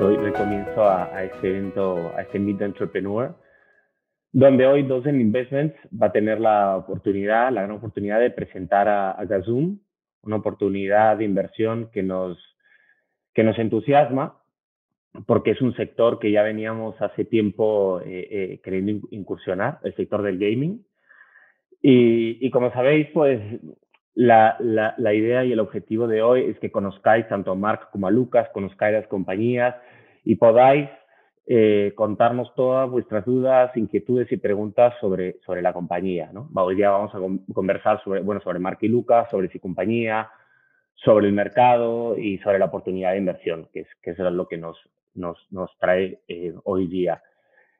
Doy, comienzo a, este evento, a este Meet Entrepreneur, donde hoy Dozen Investments va a tener la oportunidad, la gran oportunidad de presentar a, a Gazum, una oportunidad de inversión que nos, que nos entusiasma porque es un sector que ya veníamos hace tiempo eh, eh, queriendo incursionar, el sector del gaming. Y, y como sabéis, pues la, la, idea y el objetivo de hoy es que conozcáis tanto a Mark como a Lucas, conozcáis las compañías y podáis eh, contarnos todas vuestras dudas, inquietudes y preguntas sobre, sobre la compañía. ¿no? Hoy día vamos a conversar sobre, bueno, sobre Mark y Lucas, sobre su compañía, sobre el mercado y sobre la oportunidad de inversión, que es, que es lo que nos, nos, nos trae eh, hoy día.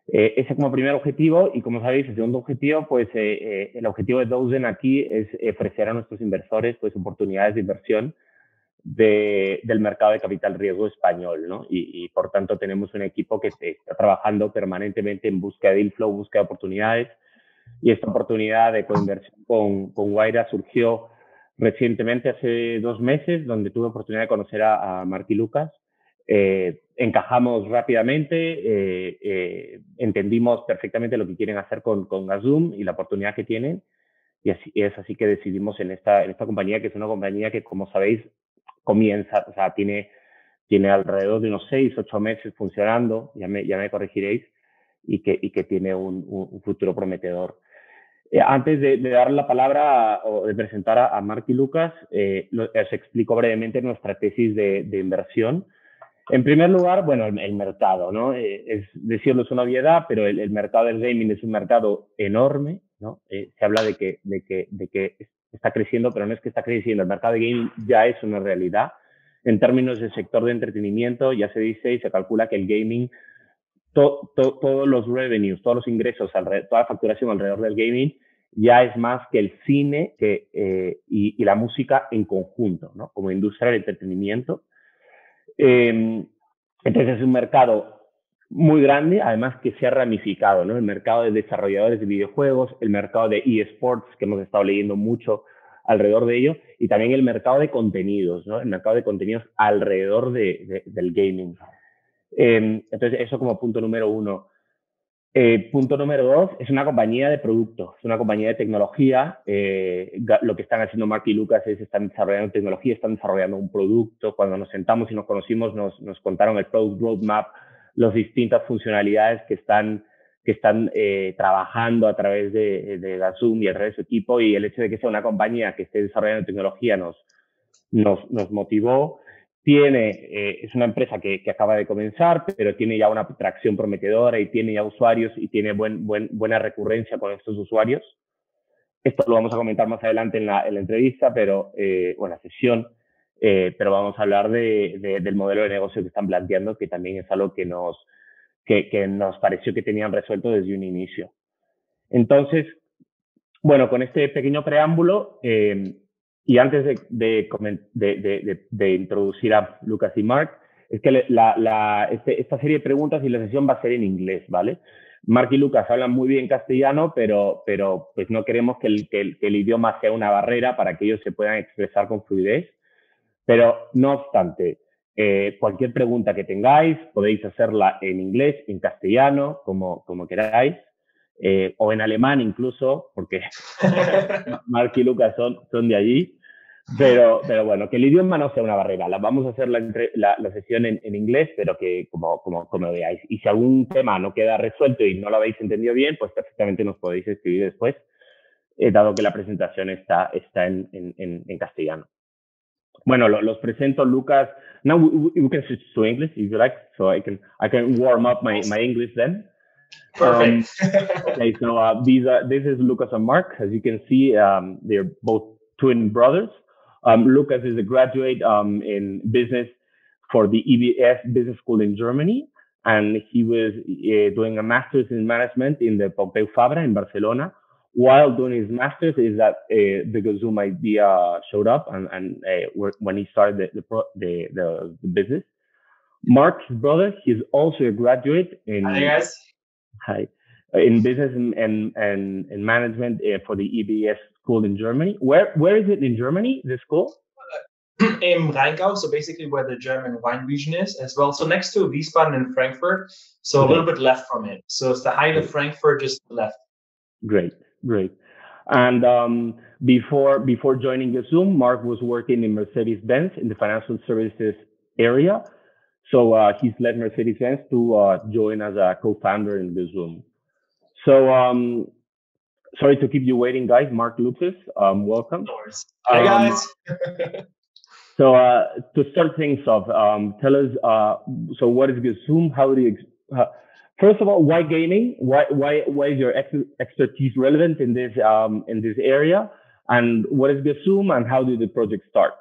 Eh, ese como primer objetivo y como sabéis, el segundo objetivo, pues eh, el objetivo de Dozen aquí es ofrecer a nuestros inversores pues oportunidades de inversión de, del mercado de capital riesgo español, ¿no? Y, por tanto tenemos un equipo que está trabajando permanentemente en búsqueda de inflow, búsqueda de oportunidades y esta oportunidad de coinversión con, con Guaira surgió recientemente, hace dos meses, donde tuve oportunidad de conocer a, a Marky Lucas eh, encajamos rápidamente, eh, eh, entendimos perfectamente lo que quieren hacer con, con Gazum y la oportunidad que tienen. Y así, es así que decidimos en esta, en esta compañía, que es una compañía que, como sabéis, comienza, o sea, tiene, tiene alrededor de unos seis, ocho meses funcionando, ya me, ya me corregiréis, y que, y que tiene un, un futuro prometedor. antes de, de, dar la palabra o de presentar a, a Mark y Lucas, os explico brevemente nuestra tesis de, de inversión. En primer lugar, bueno, el, mercado, ¿no? Eh, es decirlo es una obviedad, pero el, mercado del gaming es un mercado enorme, ¿no? Eh, se habla de que, de, que, de que está creciendo, pero no es que está creciendo, el mercado de gaming ya es una realidad. En términos del sector de entretenimiento, ya se dice y se calcula que el gaming, todos los revenues, todos los ingresos, toda la facturación alrededor del gaming, ya es más que el cine que, eh, y, y, la música en conjunto, ¿no? Como industria del entretenimiento eh, entonces es un mercado muy grande, además que se ha ramificado, ¿no? El mercado de desarrolladores de videojuegos, el mercado de eSports, que hemos estado leyendo mucho alrededor de ello, y también el mercado de contenidos, ¿no? El mercado de contenidos alrededor de, del gaming. Eh, entonces, eso como punto número uno. Eh, punto número dos, es una compañía de productos, es una compañía de tecnología. Eh, lo que están haciendo Mark y Lucas es están desarrollando tecnología, están desarrollando un producto. Cuando nos sentamos y nos conocimos, nos, nos contaron el Product Roadmap, las distintas funcionalidades que están, que están eh, trabajando a través de, de Zoom y el resto de su equipo. Y el hecho de que sea una compañía que esté desarrollando tecnología nos, nos motivó tiene, eh, es una empresa que, acaba de comenzar, pero tiene ya una tracción prometedora y tiene ya usuarios y tiene buen, buen, buena recurrencia con estos usuarios. Esto lo vamos a comentar más adelante en la, en la entrevista, pero, eh, o en la sesión, eh, pero vamos a hablar de, de, del modelo de negocio que están planteando, que también es algo que nos, que, nos pareció que tenían resuelto desde un inicio. Entonces, bueno, con este pequeño preámbulo, y antes de, de, de, introducir a Lucas y Mark, es que la, la, este, esta serie de preguntas y la sesión va a ser en inglés, ¿vale? Mark y Lucas hablan muy bien castellano, pero, pero pues no queremos que el, que, el, idioma sea una barrera para que ellos se puedan expresar con fluidez. Pero no obstante, eh, cualquier pregunta que tengáis podéis hacerla en inglés, en castellano, como, como queráis. Eh, o en alemán incluso, porque Mark y Lucas son, son de allí. Pero, pero bueno, que el idioma no sea una barrera. La, vamos a hacer la, la, la sesión en, en, inglés, pero que como, como, como veáis. Y si algún tema no queda resuelto y no lo habéis entendido bien, pues perfectamente nos podéis escribir después, eh, dado que la presentación está, está en, en, en castellano. Bueno, lo, los presento, Lucas. Now we, we can switch to English if you like, so I can I can warm up my, my English then. Perfect. Um, okay, so uh, these are, this is Lucas and Mark. As you can see, um, they're both twin brothers. Um, Lucas is a graduate um, in business for the EBS Business School in Germany, and he was uh, doing a master's in management in the Pompeu Fabra in Barcelona. While doing his master's, is that uh, Gazoom idea showed up, and, and uh, when he started the the, the, the, the business. Mark's brother, he's also a graduate in. Hi guys. Hi. In business and and and, and management uh, for the EBS school in Germany. Where where is it in Germany? The school? in Rheingau, so basically where the German wine region is as well. So next to Wiesbaden and Frankfurt, so okay. a little bit left from it. So it's the height of Frankfurt, just left. Great, great. And um, before before joining Gazoom, Mark was working in Mercedes-Benz in the financial services area. So uh, he's led Mercedes-Benz to uh, join as a co-founder in Gazoom. So um, sorry to keep you waiting, guys. Mark Lucas, um, welcome. Hey guys. so uh, to start things off, um, tell us. Uh, so what is Zoom? How do you? Uh, first of all, why gaming? Why why why is your ex- expertise relevant in this um, in this area? And what is Gazoom and how did the project start?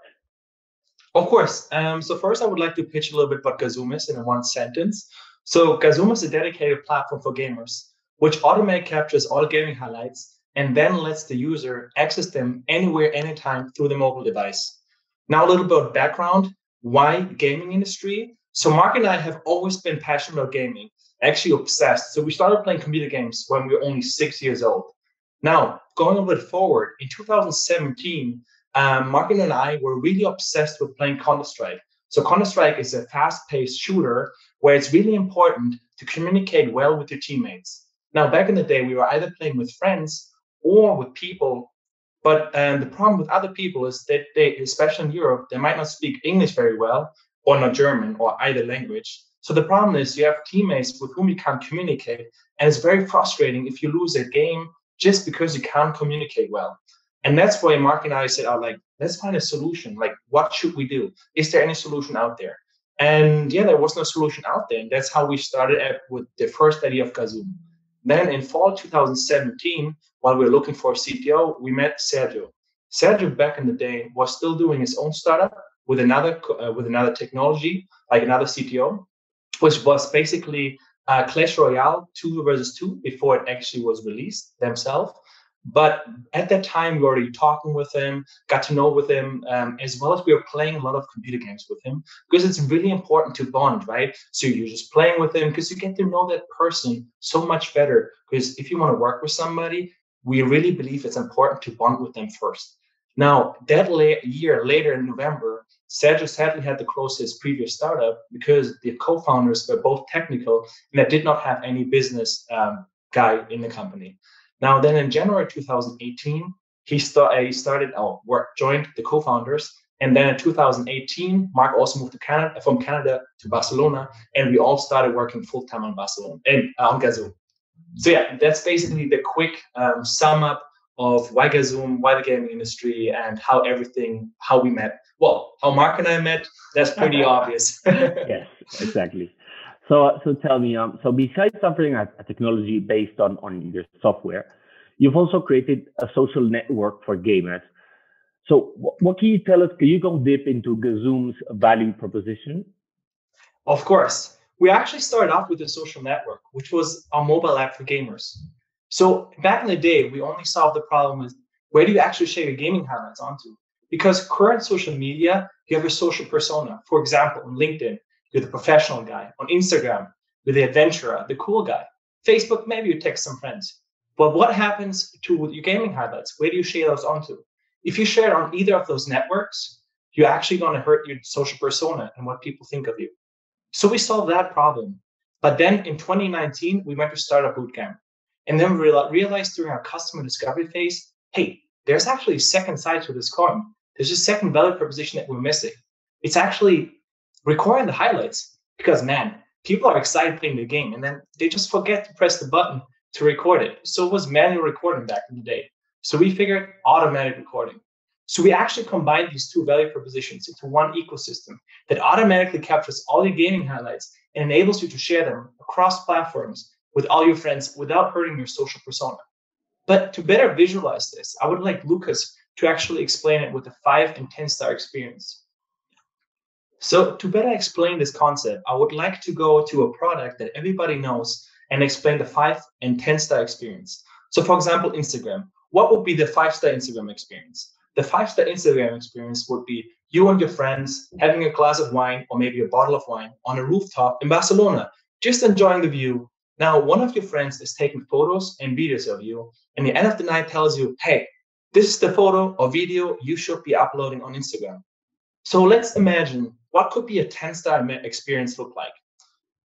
Of course. Um, so first, I would like to pitch a little bit what Gazoom is in one sentence. So Gazoom is a dedicated platform for gamers, which automatically captures all gaming highlights and then lets the user access them anywhere, anytime through the mobile device. Now, a little bit of background. Why gaming industry? So Mark and I have always been passionate about gaming, actually obsessed. So we started playing computer games when we were only six years old. Now, going a bit forward, in 2017, um, Martin and I were really obsessed with playing Counter Strike. So Counter Strike is a fast-paced shooter where it's really important to communicate well with your teammates. Now, back in the day, we were either playing with friends or with people, but um, the problem with other people is that they, especially in Europe, they might not speak English very well or not German or either language. So the problem is you have teammates with whom you can't communicate, and it's very frustrating if you lose a game just because you can't communicate well. And that's why Mark and I said, "Oh, like, let's find a solution. Like, what should we do? Is there any solution out there?" And yeah, there was no solution out there. And that's how we started with the first idea of Gazoom. Then in fall 2017, while we were looking for a CTO, we met Sergio. Sergio back in the day was still doing his own startup with another uh, with another technology, like another CTO, which was basically uh, Clash Royale two versus two before it actually was released themselves. But at that time, we were already talking with him, got to know with him, um, as well as we were playing a lot of computer games with him because it's really important to bond, right? So you're just playing with him because you get to know that person so much better. Because if you want to work with somebody, we really believe it's important to bond with them first. Now, that la- year later in November, Sergio sadly had to close his previous startup because the co-founders were both technical and that did not have any business um, guy in the company. Now, then in January 2018, he, start, he started our work, joined the co-founders, and then in 2018, Mark also moved to Canada from Canada to Barcelona, and we all started working full time on Barcelona and uh, on Gazoom. So yeah, that's basically the quick um, sum up of why Gazoom, why the gaming industry, and how everything, how we met. Well, how Mark and I met, that's pretty obvious. yes, exactly. So, so tell me, um, so besides offering a, a, technology based on, on your software, you've also created a social network for gamers. So what, can you tell us? Can you go deep into Gazoom's value proposition? Of course. We actually started off with a social network, which was a mobile app for gamers. So back in the day, we only solved the problem with where do you actually share your gaming highlights onto? Because current social media, you have a social persona. For example, on LinkedIn, you're the professional guy. On Instagram, you're the adventurer, the cool guy. Facebook, maybe you text some friends. But what happens to your gaming highlights? Where do you share those onto? If you share on either of those networks, you're actually going to hurt your social persona and what people think of you. So we solved that problem. But then in 2019, we went to Startup Bootcamp. And then we realized during our customer discovery phase, hey, there's actually a second side to this coin. There's a second value proposition that we're missing. It's actually recording the highlights because man, people are excited playing the game and then they just forget to press the button to record it. So it was manual recording back in the day. So we figured automatic recording. So we actually combined these two value propositions into one ecosystem that automatically captures all your gaming highlights and enables you to share them across platforms with all your friends without hurting your social persona. But to better visualize this, I would like Lucas to actually explain it with a five and 10 star experience. So to better explain this concept, I would like to go to a product that everybody knows and explain the five and 10 star experience. So for example, Instagram, what would be the five star Instagram experience? The five star Instagram experience would be you and your friends having a glass of wine or maybe a bottle of wine on a rooftop in Barcelona, just enjoying the view. Now, one of your friends is taking photos and videos of you, and the end of the night tells you, hey, this is the photo or video you should be uploading on Instagram. So let's imagine what could be a 10 star experience look like.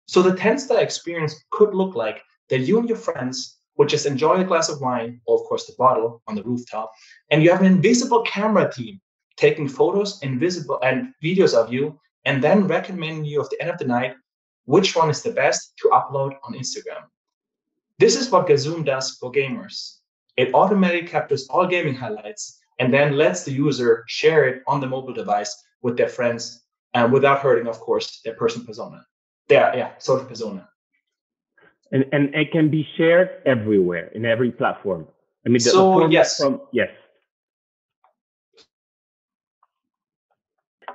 So the 10 star experience could look like that you and your friends would just enjoy a glass of wine, or of course the bottle on the rooftop, and you have an invisible camera team taking photos invisible and videos of you, and then recommending you at the end of the night which one is the best to upload on Instagram. This is what Gazoom does for gamers. It automatically captures all gaming highlights and then lets the user share it on the mobile device with their friends and without hurting, of course, their person persona. Their yeah, social persona. And and it can be shared everywhere in every platform. I mean, the, so the yes, from, yes.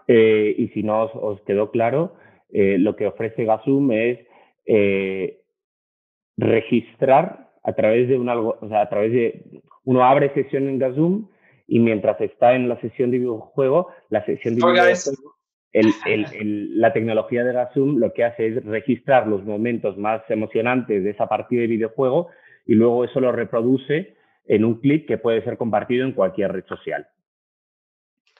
Eh, y si no os, os quedó claro, eh, lo que ofrece Gasum es eh, registrar a través de un algo, o sea, a través de uno abre sesión en Gasum y mientras está en la sesión de videojuego, la sesión de videojuego, el, el, la tecnología de Gasum lo que hace es registrar los momentos más emocionantes de esa partida de videojuego y luego eso lo reproduce en un clip que puede ser compartido en cualquier red social.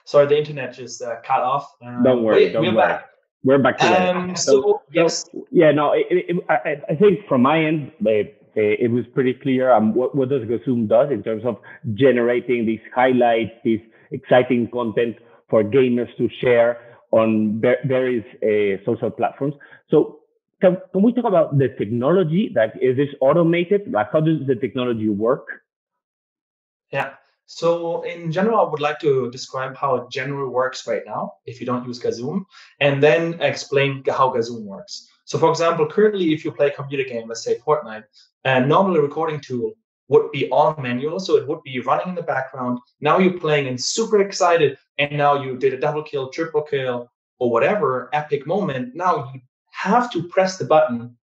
Sorry, the internet just uh, cut off. Um, don't worry, don't worry. Back. We're back to um, so, so, yes. So, yeah, no, it, it, I, I, think from my end, it, it was pretty clear um, what, what does Gazoom does in terms of generating these highlights, this exciting content for gamers to share on various uh, social platforms. So can, can we talk about the technology that is this automated? Like how does the technology work? Yeah. So in general, I would like to describe how General works right now if you don't use Gazoom, and then explain how Gazoom works. So for example, currently, if you play a computer game, let's say Fortnite, a normally recording tool would be all manual. So it would be running in the background. Now you're playing and super excited, and now you did a double kill, triple kill, or whatever epic moment. Now you have to press the button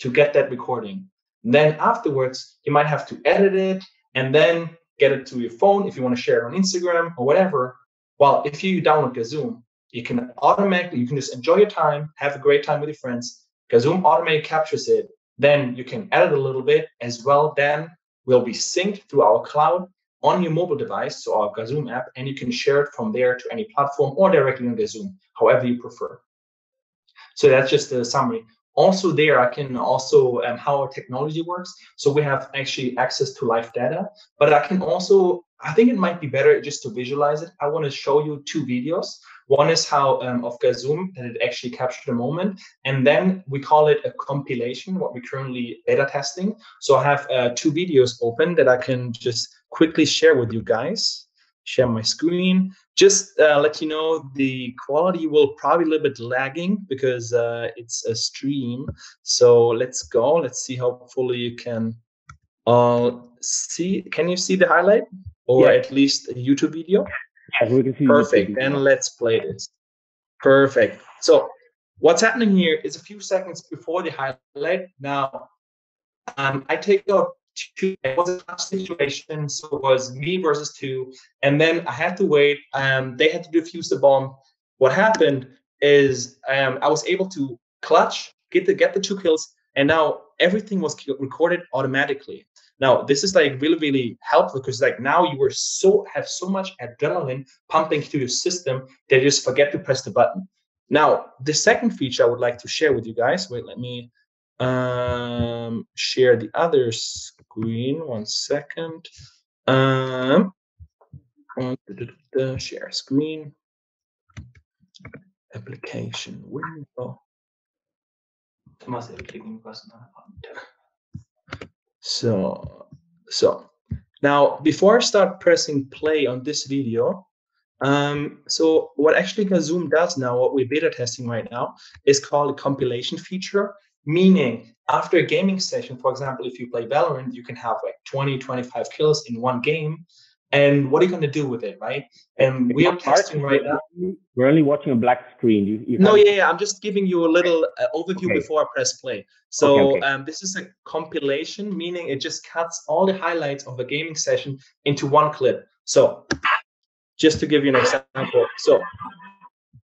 to get that recording. Then afterwards, you might have to edit it and then get it to your phone if you want to share it on Instagram or whatever. Well, if you download Gazoom, you can automatically, you can just enjoy your time, have a great time with your friends. Gazoom automatically captures it. Then you can edit a little bit as well. Then will be synced through our cloud on your mobile device, so our Gazoom app, and you can share it from there to any platform or directly on Gazoom, however you prefer. So that's just a summary. Also there i can also um, how our technology works. So we have actually access to live data but i can also i think it might be better just to visualize it. I want to show you two videos one is how um, of Gazoom that it actually captured a moment and then we call it a compilation what we're currently beta testing so i have uh, two videos open that i can just quickly share with you guys share my screen. Just uh, let you know the quality will probably a little bit lagging because uh, it's a stream. So let's go. Let's see how fully you can uh, see. Can you see the highlight or yeah. at least a YouTube video? Yes, we can see. Perfect. Then let's play this. Perfect. So what's happening here is a few seconds before the highlight. Now, um, I take out two. It was a tough situation, so it was me versus two, and then I had to wait. Um, they had to defuse the bomb. What happened is um, I was able to clutch, get the get the two kills, and now everything was recorded automatically. Now this is like really really helpful because like now you were so have so much adrenaline pumping through your system that you just forget to press the button. Now the second feature I would like to share with you guys. Wait, let me um, share the other screen. One second. Um, share screen. Application window. So, so now before I start pressing play on this video, um, so what actually Gazoom does now, what we're beta testing right now, is called a compilation feature. Meaning, after a gaming session, for example, if you play Valorant, you can have like 20, 25 kills in one game. And what are you going to do with it, right? And we are testing right now. We're only watching a black screen. You, you no, yeah, yeah, I'm just giving you a little uh, overview okay. before I press play. So okay, okay. Um, this is a compilation, meaning it just cuts all the highlights of a gaming session into one clip. So just to give you an example, so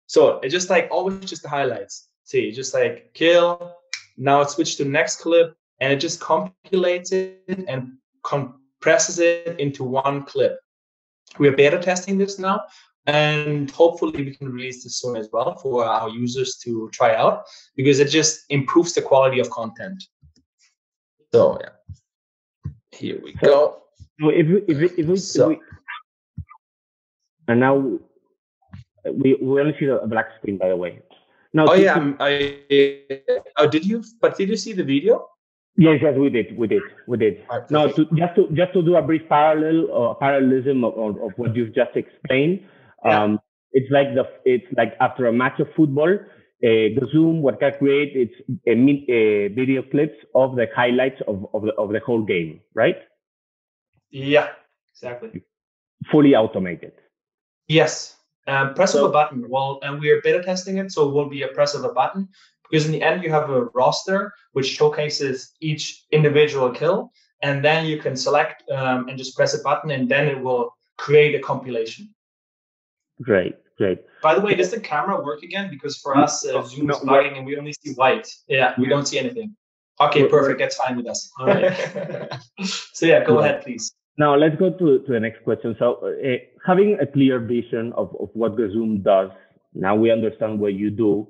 so it's just like always just the highlights. See, just like kill, now it switched to the next clip and it just compilates it and compresses it into one clip. We are beta testing this now. and hopefully we can release this soon as well for our users to try out because it just improves the quality of content. So yeah, here we go. So if we, if we, if we, so, if we and now we we only see a black screen by the way. No. Oh yeah, I. Oh, did you? But did you see the video? Yes, yes, we did, we did, we did. Right, no, to, just to just to do a brief parallel or parallelism of, of, of what you've just explained. Yeah. Um, it's like the it's like after a match of football, uh, the Zoom what can create it's a, a video clips of the highlights of, of the of the whole game, right? Yeah, exactly. Fully automated. Yes. Um, press so, of a button. Well, and we are beta testing it, so it will be a press of a button because in the end you have a roster which showcases each individual kill, and then you can select um, and just press a button, and then it will create a compilation. Great, great. By the way, does the camera work again? Because for us, uh, Zoom is no, and we only see white. Yeah, we don't see anything. Okay, perfect. That's fine with us. All right. so yeah, go ahead, please. Now let's go to, to the next question. So uh, having a clear vision of, of what Zoom does, now we understand what you do.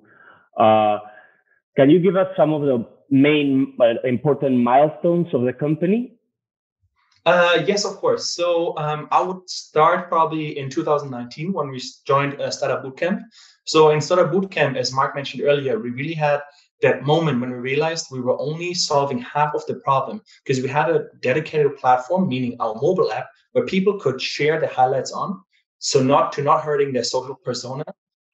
Uh, can you give us some of the main uh, important milestones of the company? Uh, yes, of course. So um, I would start probably in 2019 when we joined uh, Startup Bootcamp. So in Startup Bootcamp, as Mark mentioned earlier, we really had that moment when we realized we were only solving half of the problem because we had a dedicated platform, meaning our mobile app, where people could share the highlights on. So not to not hurting their social persona,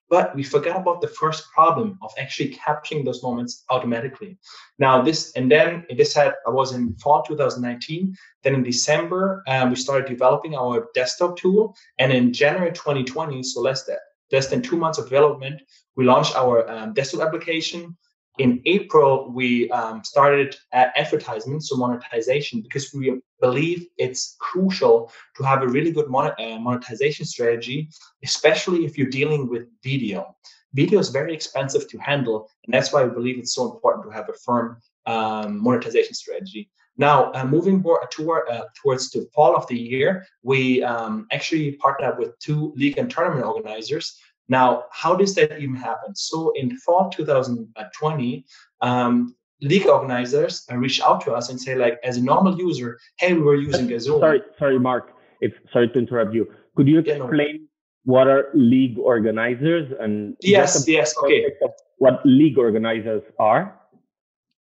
but we forgot about the first problem of actually capturing those moments automatically. Now this, and then this had, I was in fall 2019. Then in December, um, we started developing our desktop tool. And in January 2020, so less than, less than two months of development, we launched our um, desktop application in April, we um, started advertisement, so monetization, because we believe it's crucial to have a really good mon- uh, monetization strategy, especially if you're dealing with video. Video is very expensive to handle, and that's why we believe it's so important to have a firm um, monetization strategy. Now, uh, moving toward, uh, towards the fall of the year, we um, actually partnered up with two league and tournament organizers now, how does that even happen? So in fall 2020, um, league organizers reach out to us and say, like, as a normal user, hey, we were using a Zoom. Sorry, sorry, Mark. If sorry to interrupt you. Could you explain yeah, no. what are league organizers and yes, yes, okay. What league organizers are?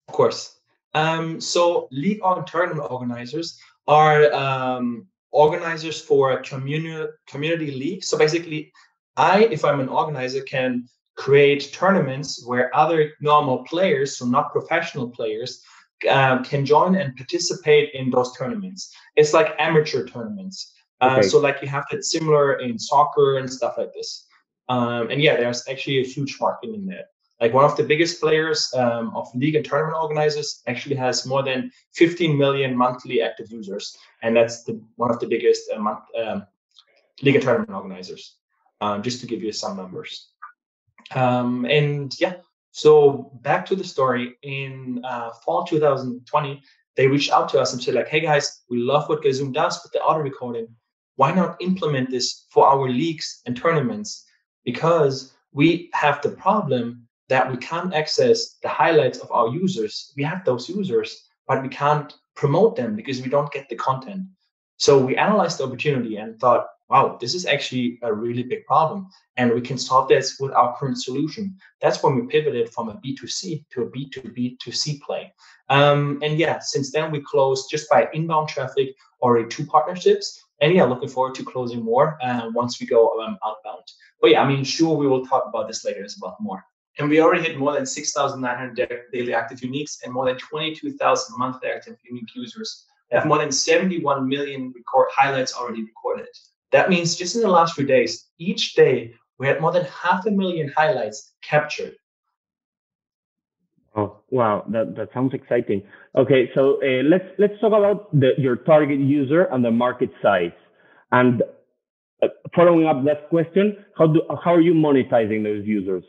Of course. Um, so league on tournament organizers are um, organizers for a community community league. So basically, I, if I'm an organizer, can create tournaments where other normal players, so not professional players, um, can join and participate in those tournaments. It's like amateur tournaments. Uh. So like you have that similar in soccer and stuff like this. Um, and yeah, there's actually a huge market in there. Like one of the biggest players um, of league and tournament organizers actually has more than 15 million monthly active users, and that's the, one of the biggest uh, month, um, league and tournament organizers um, just to give you some numbers. Um, and yeah, so back to the story. In uh, fall 2020, they reached out to us and said, like, hey guys, we love what Gazoom does with the auto recording. Why not implement this for our leagues and tournaments? Because we have the problem that we can't access the highlights of our users. We have those users, but we can't promote them because we don't get the content. So we analyzed the opportunity and thought, wow, this is actually a really big problem. And we can solve this with our current solution. That's when we pivoted from a B2C to a B2B2C play. Um, and yeah, since then we closed just by inbound traffic already two partnerships. And yeah, looking forward to closing more uh, once we go um, outbound. But yeah, I mean, sure, we will talk about this later as well more. And we already hit more than 6,900 daily active uniques and more than 22,000 monthly active unique users. We have more than 71 million record highlights already recorded. That means just in the last few days, each day we had more than half a million highlights captured. Oh wow, that, that sounds exciting. Okay, so uh, let's let's talk about the, your target user and the market size. And uh, following up that question, how do how are you monetizing those users?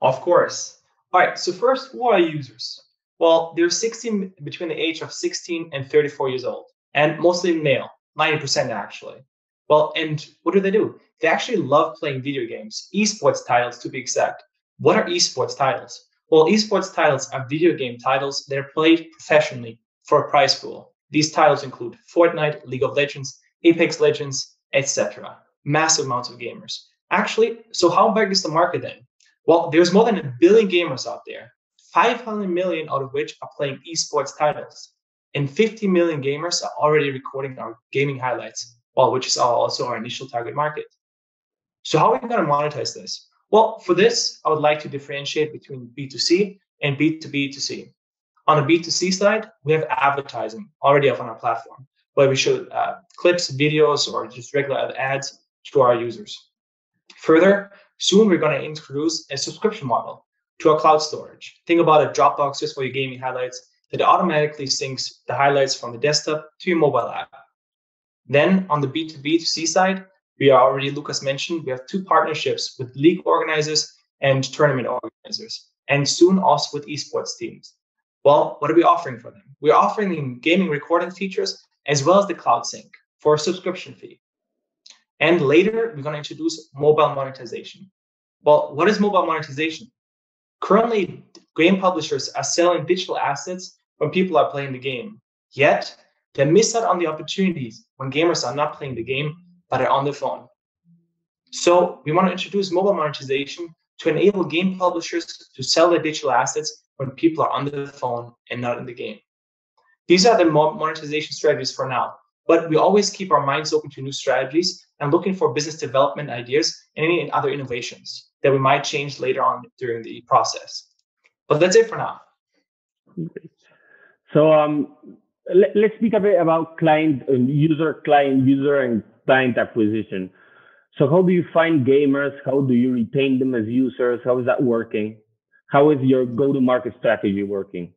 Of course. All right. So first, who are users? Well, they're 16 between the age of 16 and 34 years old, and mostly male. 90% actually. Well, and what do they do? They actually love playing video games, esports titles to be exact. What are esports titles? Well, esports titles are video game titles that are played professionally for a prize pool. These titles include Fortnite, League of Legends, Apex Legends, etc. Massive amounts of gamers. Actually, so how big is the market then? Well, there's more than a billion gamers out there, 500 million out of which are playing esports titles. And 50 million gamers are already recording our gaming highlights, well, which is also our initial target market. So how are we going to monetize this? Well, for this, I would like to differentiate between B2C and B2B2C. On the B2C side, we have advertising already up on our platform, where we show uh, clips, videos, or just regular ads to our users. Further, soon we're going to introduce a subscription model to our cloud storage. Think about a Dropbox just for your gaming highlights that automatically syncs the highlights from the desktop to your mobile app. Then on the B2B2C side, we are already, Lucas mentioned, we have two partnerships with league organizers and tournament organizers, and soon also with esports teams. Well, what are we offering for them? We're offering them gaming recording features as well as the cloud sync for a subscription fee. And later, we're going to introduce mobile monetization. Well, what is mobile monetization? Currently, game publishers are selling digital assets when people are playing the game. Yet, they miss out on the opportunities when gamers are not playing the game but are on the phone. So we want to introduce mobile monetization to enable game publishers to sell their digital assets when people are on the phone and not in the game. These are the monetization strategies for now, but we always keep our minds open to new strategies and looking for business development ideas and any other innovations that we might change later on during the process. But that's it for now. Mm-hmm. So um, let, us speak a bit about client and user, client, user, and client acquisition. So how do you find gamers? How do you retain them as users? How is that working? How is your go-to-market strategy working?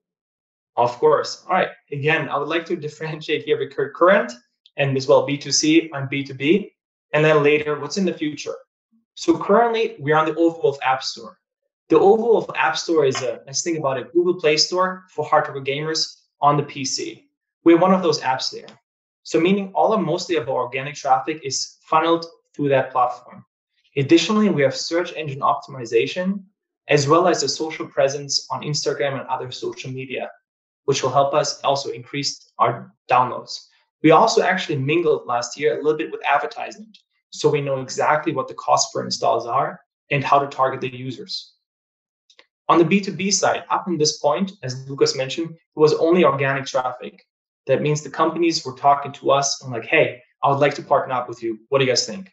Of course. All right. Again, I would like to differentiate here between current and as well B2C and B2B, and then later what's in the future. So currently we're on the Overwolf App Store. The Overwolf App Store is a let's think about it, Google Play Store for hardcore gamers on the PC. We're one of those apps there. So meaning all or mostly of our organic traffic is funneled through that platform. Additionally, we have search engine optimization as well as a social presence on Instagram and other social media, which will help us also increase our downloads. We also actually mingled last year a little bit with advertisement. So we know exactly what the cost per installs are and how to target the users. On the B2B side, up in this point, as Lucas mentioned, it was only organic traffic. That means the companies were talking to us and like, hey, I would like to partner up with you. What do you guys think?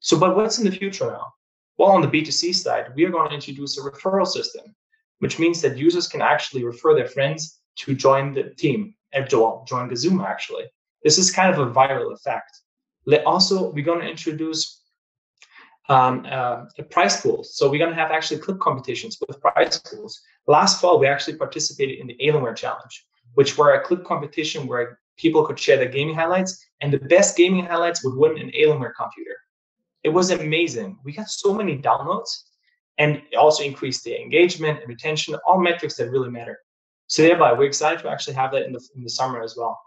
So, but what's in the future now? Well, on the B2C side, we are going to introduce a referral system, which means that users can actually refer their friends to join the team eh, and join Gazoom actually. This is kind of a viral effect. Also, we're going to introduce um, uh, prize pool. So we're going to have actually clip competitions with prize pools. Last fall, we actually participated in the Alienware Challenge, which were a clip competition where people could share their gaming highlights, and the best gaming highlights would win an Alienware computer. It was amazing. We got so many downloads, and it also increased the engagement and retention, all metrics that really matter. So thereby, we're excited to actually have that in the in the summer as well.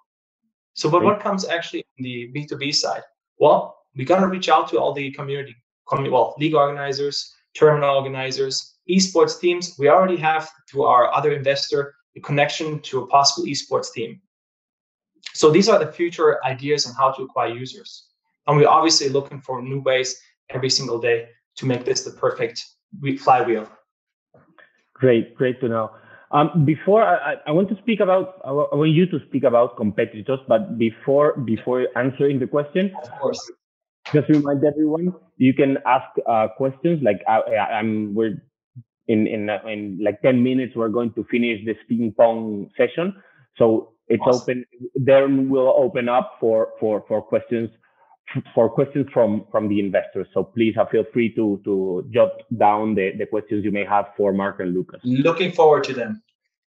So, but what comes actually in the B two B side? Well, we got to reach out to all the community, well, league organizers, tournament organizers, esports teams. We already have through our other investor a connection to a possible esports team. So these are the future ideas on how to acquire users. And we're obviously looking for new ways every single day to make this the perfect flywheel. Great, great to know. Um, before I, I, want to speak about, I want you to speak about competitors, but before before answering the question, of course, just remind everyone you can ask uh, questions. Like I, I'm, we're in in in like 10 minutes we're going to finish this ping pong session. So it's awesome. open then we'll open up for for for questions for questions from from the investors. So please uh, feel free to to jot down the the questions you may have for mark and lucas. Looking forward to them.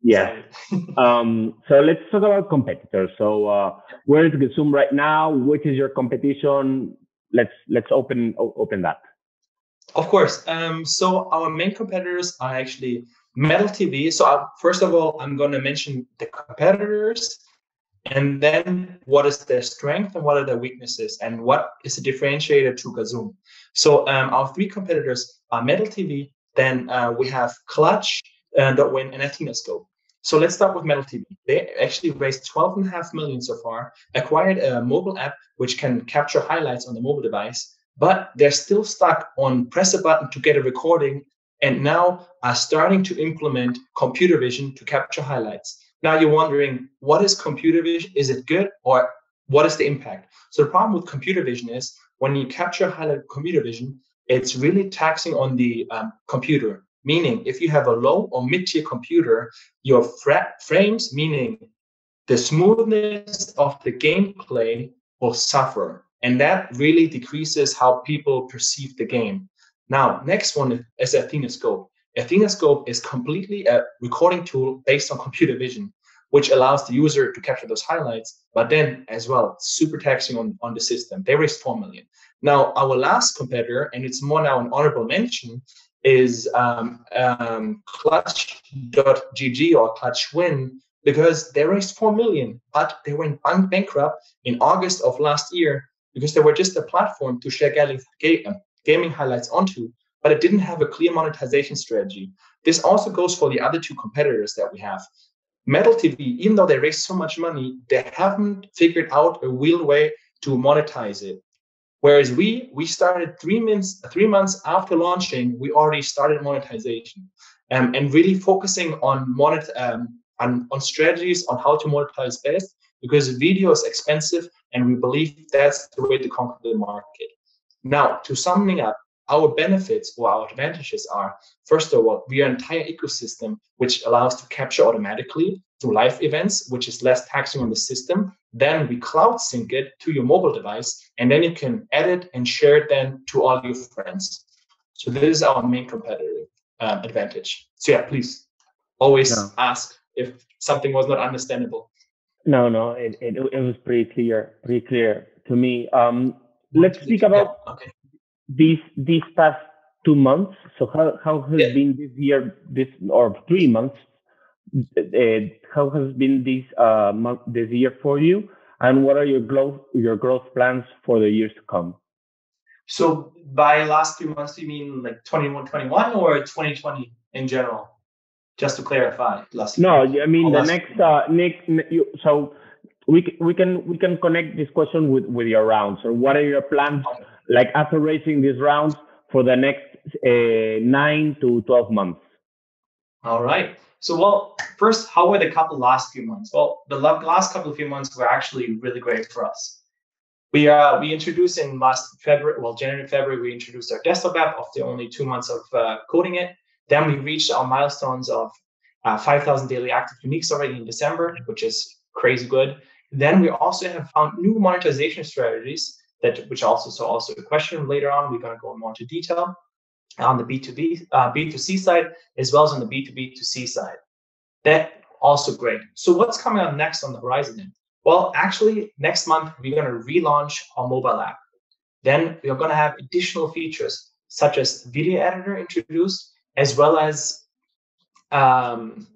Yeah. Um so let's talk about competitors. So uh where is Gazoom right now? Which is your competition let's let's open open that of course. Um, so our main competitors are actually Medal TV. So I, first of all, I'm going to mention the competitors, and then what is their strength and what are their weaknesses and what is the differentiator to Gazoom. So um, our three competitors are Medal TV, then uh, we have Clutch, uh, Dotwin, and Athenascope. So let's start with Medal TV. They actually raised 12.5 million so far, acquired a mobile app which can capture highlights on the mobile device, but they're still stuck on press a button to get a recording and now are starting to implement computer vision to capture highlights. Now you're wondering, what is computer vision? Is it good or what is the impact? So the problem with computer vision is when you capture highlight computer vision, it's really taxing on the um, computer Meaning, if you have a low or mid-tier computer, your fra- frames, meaning the smoothness of the gameplay, will suffer, and that really decreases how people perceive the game. Now, next one is Athenascope. Athenascope is completely a recording tool based on computer vision, which allows the user to capture those highlights, but then as well, super taxing on, on the system. They raised 4 million. Now, our last competitor, and it's more now an honorable mention, is um, um, clutch.gg or clutchwin because they raised 4 million, but they went bankrupt in August of last year because they were just a platform to share gaming highlights onto, but it didn't have a clear monetization strategy. This also goes for the other two competitors that we have. Medal TV, even though they raised so much money, they haven't figured out a real way to monetize it. Whereas we we started three months three months after launching, we already started monetization, um, and really focusing on monet um, on, on strategies on how to monetize best because video is expensive, and we believe that's the way to conquer the market. Now, to summing up, our benefits or our advantages are first of all, we are an entire ecosystem which allows to capture automatically through live events, which is less taxing on the system. Then we cloud sync it to your mobile device, and then you can edit and share it then to all your friends. So this is our main competitive um, advantage. So yeah, please always no. ask if something was not understandable. No, no, it, it, it was pretty clear, pretty clear to me. Um, let's speak about yeah, okay. these these past two months. So how how has yeah. been this year, this or three months how has been this uh, month, this year for you, and what are your growth your growth plans for the years to come? So by last two months, you mean like 21, 21 or 2020 in general? Just to clarify, last no, I mean the next uh, next. You, so we we can we can connect this question with with your rounds. Or what are your plans like after racing these rounds for the next uh, nine to twelve months? All right. So, well, first, how were the couple last few months? Well, the last couple of few months were actually really great for us. We uh, we introduced in last February, well, January, February, we introduced our desktop app after only two months of uh, coding it. Then we reached our milestones of uh, 5,000 daily active uniques already in December, which is crazy good. Then we also have found new monetization strategies that, which also so also a question later on. We're going to go more into detail on the B2B, uh, B2C side, as well as on the B2B2C side. That also great. So what's coming up next on the horizon then? Well, actually, next month, we're going to relaunch our mobile app. Then we're going to have additional features such as video editor introduced, as well as um,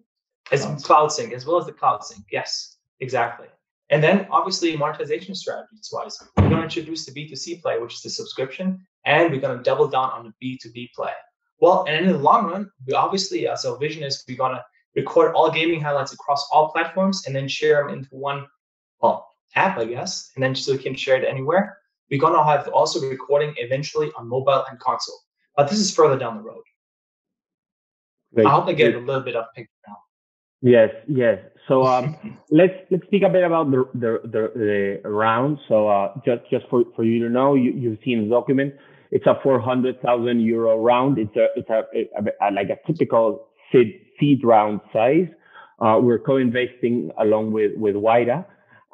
as cloud sync, as well as the cloud sync. Yes, exactly. And then obviously monetization strategies wise, we're going to introduce the B2C play, which is the subscription, and we're going to double down on the B2B play. Well, and in the long run, we obviously, as our vision is, we're going to record all gaming highlights across all platforms and then share them into one, well, app, I guess, and then so we can share it anywhere. We're going to have also recording eventually on mobile and console, but this is further down the road. Great. I hope I get a little bit of picture now. Yes, yes. So um, let's let's speak a bit about the the, the, the round. So uh, just just for, for you to know, you, you've seen the document. It's a 400,000 euro round. It's a, it's a, a, a, like a typical seed, seed round size. Uh, we're co-investing along with, with Wayra.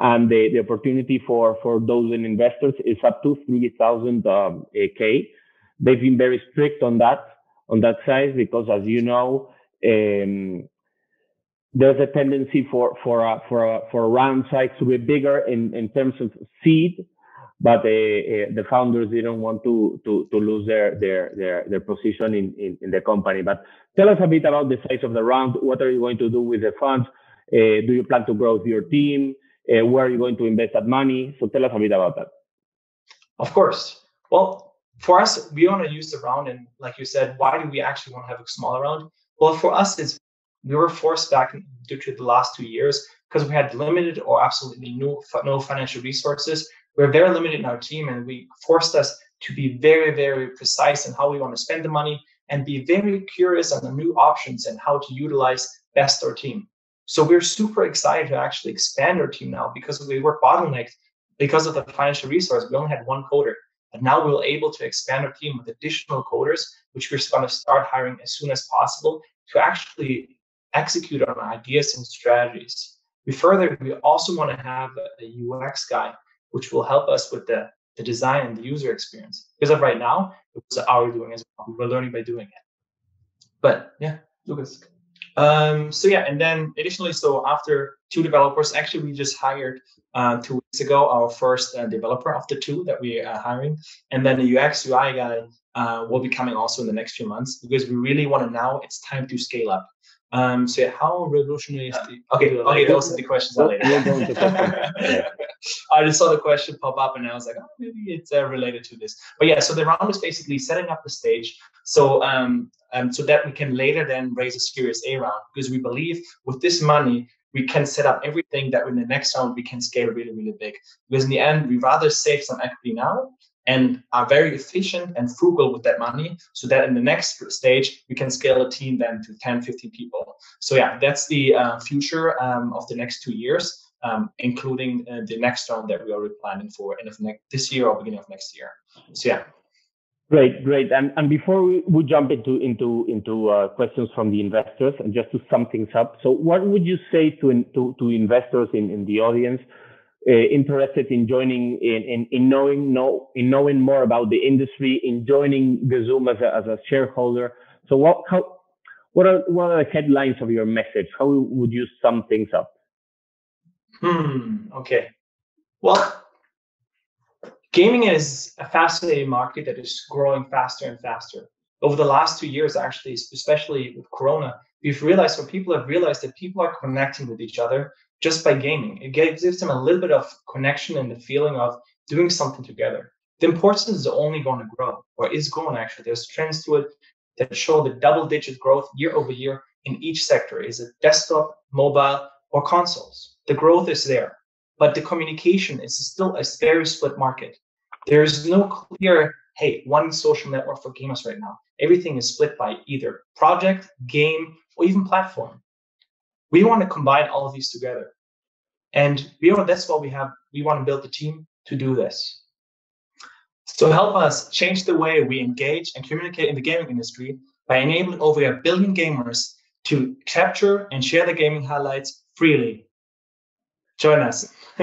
And the, the opportunity for, for those investors is up to 3,000 um, K. They've been very strict on that, on that size, because as you know, um, there's a tendency for, for, a, for, a, for a round size to be bigger in, in terms of seed but uh, uh, the founders didn't want to to, to lose their, their their their position in, in, in the company. But tell us a bit about the size of the round. What are you going to do with the funds? Uh, do you plan to grow your team? Where are you going to invest that money? So tell us a bit about that. Of course. Well, for us, we want to use the round, and like you said, why do we actually want to have a smaller round? Well, for us, it's we were forced back due to the last two years because we had limited or absolutely no no financial resources. We we're very limited in our team, and we forced us to be very, very precise in how we want to spend the money and be very curious on the new options and how to utilize best our team. So we're super excited to actually expand our team now because we were bottlenecked because of the financial resource. We only had one coder. But now we're able to expand our team with additional coders, which we're going to start hiring as soon as possible to actually execute on ideas and strategies. We further, we also want to have a UX guy, which will help us with the, the design and the user experience. Because of right now, it was our doing as well. We're learning by doing it. But yeah, Lucas. Um, so yeah, and then additionally, so after two developers, actually we just hired uh, two weeks ago our first uh, developer of the two that we are hiring, and then the UX UI guy uh, will be coming also in the next few months because we really want to now. It's time to scale up. Um, so yeah, how revolutionary is the? Okay, okay, those are the questions later. I just saw the question pop up and I was like, oh, maybe it's uh, related to this. But yeah, so the round is basically setting up the stage so um, um, so that we can later then raise a Series A round because we believe with this money we can set up everything that in the next round we can scale really really big. Because in the end, we rather save some equity now and are very efficient and frugal with that money so that in the next stage we can scale a team then to 10 15 people so yeah that's the uh, future um, of the next two years um, including uh, the next round that we are planning for end of next this year or beginning of next year so yeah Great, great. And, and before we, we jump into into into uh, questions from the investors, and just to sum things up, so what would you say to to, to investors in, in the audience uh, interested in joining in, in, in knowing know in knowing more about the industry, in joining Gazoom as a, as a shareholder. So what how what are what are the headlines of your message? How would you sum things up? Hmm. Okay. Well, gaming is a fascinating market that is growing faster and faster. Over the last two years, actually, especially with Corona, we've realized, or people have realized that people are connecting with each other just by gaming. It gives them a little bit of connection and the feeling of doing something together. The importance is only going to grow, or is growing actually. There's trends to it that show the double digit growth year over year in each sector. Is it desktop, mobile, or consoles? The growth is there, but the communication is still a very split market. There's no clear, hey, one social network for gamers right now. Everything is split by either project, game, or even platform. We want to combine all of these together. And we want, that's what we have. We want to build the team to do this. So help us change the way we engage and communicate in the gaming industry by enabling over a billion gamers to capture and share the gaming highlights freely. Join us.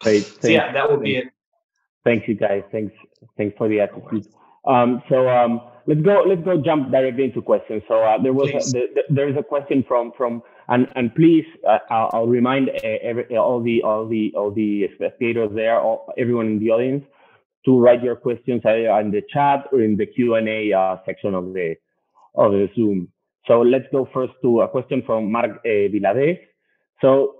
Great. so yeah, that will be it. Thank you, guys. Thanks. Thanks for the attitude. Um, so um, let's go. Let's go jump directly into questions. So uh, there was a, the, the, there is a question from from and and please, uh, I'll, I'll, remind uh, every, all the all the all the spectators there, all, everyone in the audience, to write your questions either in the chat or in the Q and A uh, section of the of the Zoom. So let's go first to a question from Mark uh, Vilades. So,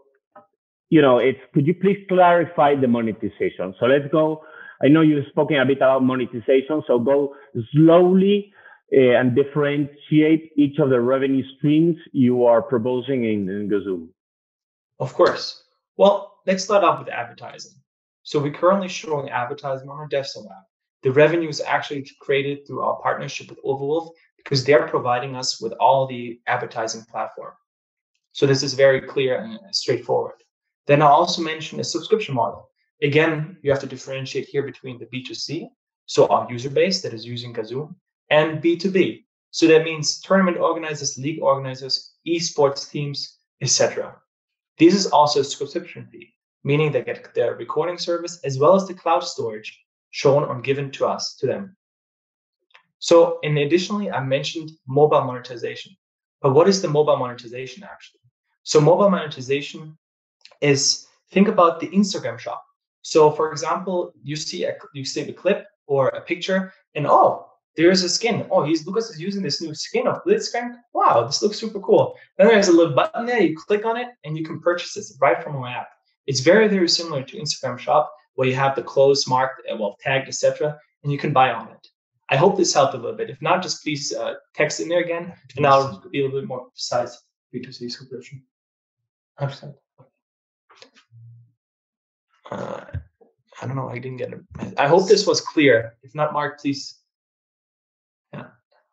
you know, it's could you please clarify the monetization? So let's go. I know you've spoken a bit about monetization, so go slowly uh, and differentiate each of the revenue streams you are proposing in, in? Of course. Well, let's start off with advertising. So we're currently showing advertising on our desktop app. The revenue is actually created through our partnership with Overwolf because they're providing us with all the advertising platform. So this is very clear and straightforward. Then I also mentioned a subscription model. Again, you have to differentiate here between the B2C, so our user base that is using Gazoom, and B2B. So that means tournament organizers, league organizers, esports teams, etc. This is also a subscription fee, meaning they get their recording service as well as the cloud storage shown or given to us, to them. So, and additionally, I mentioned mobile monetization. But what is the mobile monetization actually? So, mobile monetization is think about the Instagram shop. So, for example, you see a you see the clip or a picture, and oh, there's a skin. Oh, he's Lucas is using this new skin of Blitzcrank. Wow, this looks super cool. Then there's a little button there. You click on it and you can purchase this right from our app. It's very, very similar to Instagram Shop, where you have the clothes marked, uh, well, tagged, etc., and you can buy on it. I hope this helped a little bit. If not, just please uh, text in there again, and I'll be a little bit more precise. B2C subscription. 100%. Uh, I don't know. I didn't get it. I hope this was clear. If not, Mark, please. Yeah.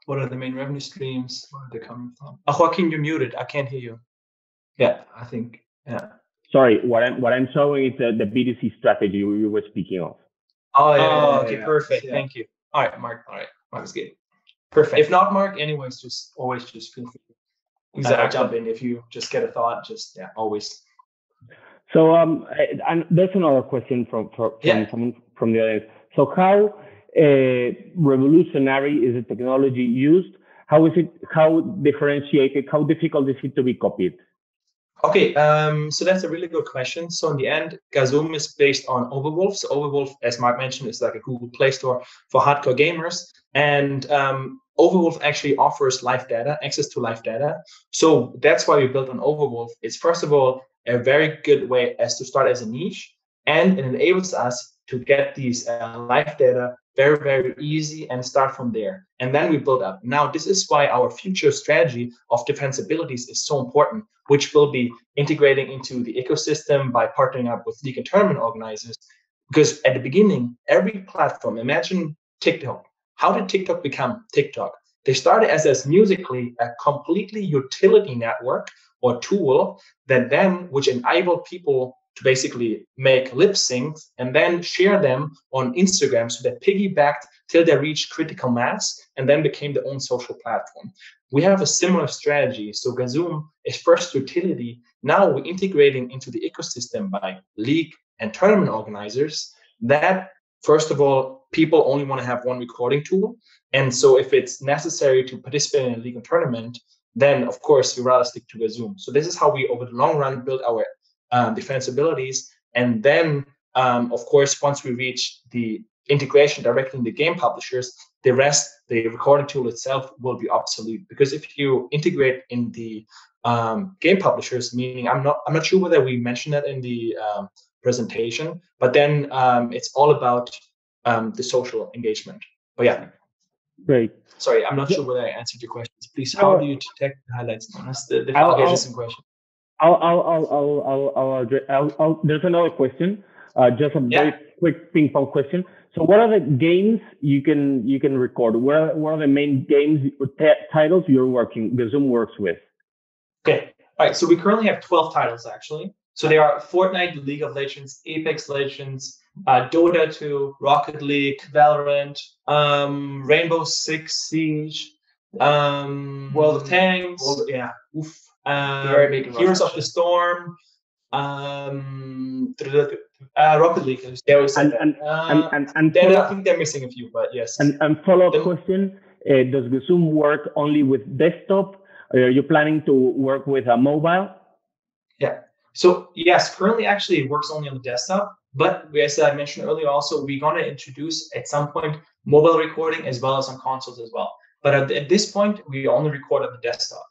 What are the main revenue streams? Where are they coming from? Oh, Joaquin, you're muted. I can't hear you. Yeah, I think. Yeah. Sorry, what I'm what I'm showing is the, the B2C strategy we were speaking of. Oh, yeah. Oh, okay, yeah, perfect. Thank you. All right, Mark. All right, Mark's good. Perfect. If not, Mark, anyways, just always just feel free. Exactly. Uh, jump in if you just get a thought. Just yeah, always. So um, and there's another question from from, yeah. someone from the audience. So how uh, revolutionary is the technology used? How is it? How differentiated? How difficult is it to be copied? Okay, um, so that's a really good question. So in the end, Gazoom is based on Overwolf. So Overwolf, as Mark mentioned, is like a Google Play Store for hardcore gamers. And um, Overwolf actually offers live data, access to live data. So that's why we built on Overwolf. It's first of all a very good way as to start as a niche, and it enables us to get these uh, live data very, very easy and start from there. And then we build up. Now, this is why our future strategy of defensibilities is so important, which will be integrating into the ecosystem by partnering up with league and tournament organizers. Because at the beginning, every platform, imagine TikTok. How did TikTok become TikTok? They started as, as Musical.ly a completely utility network or tool that then which enable people to basically make lip syncs and then share them on Instagram so they piggybacked till they reached critical mass and then became their own social platform. We have a similar strategy. So Gazoom is first utility. Now we're integrating into the ecosystem by league and tournament organizers that first of all, people only want to have one recording tool. And so if it's necessary to participate in a league and tournament, then of course we rather stick to Gazoom. So this is how we over the long run build our um, defensibilities. And then, um, of course, once we reach the integration directly in the game publishers, the rest, the recording tool itself will be obsolete. Because if you integrate in the um, game publishers, meaning I'm not, I'm not sure whether we mentioned that in the um, presentation, but then um, it's all about um, the social engagement. But yeah. Great. Sorry, I'm not sure whether I answered your questions. Please, how do you detect the highlights? That's the, the question. I'll, I'll, I'll, I'll, I'll, address, I'll, I'll there's another question, uh, just a yeah. very quick ping pong question. So, what are the games you can you can record? What are, what are the main games titles you're working? Gazoom works with. Okay, all right. So we currently have 12 titles actually. So they are Fortnite, League of Legends, Apex Legends, uh, Dota 2, Rocket League, Valorant, um, Rainbow Six Siege, um, World of Tanks. World, yeah, oof um, Heroes of the Storm, um, uh, Rocket League. Always and, and, uh, and, and, follow, I think they're missing a few, but yes. And, and follow up question: uh, Does Zoom work only with desktop? Are you planning to work with a mobile? Yeah. So yes, currently actually it works only on the desktop. But as I mentioned earlier, also we're going to introduce at some point mobile recording as well as on consoles as well. But at, at this point, we only record on the desktop.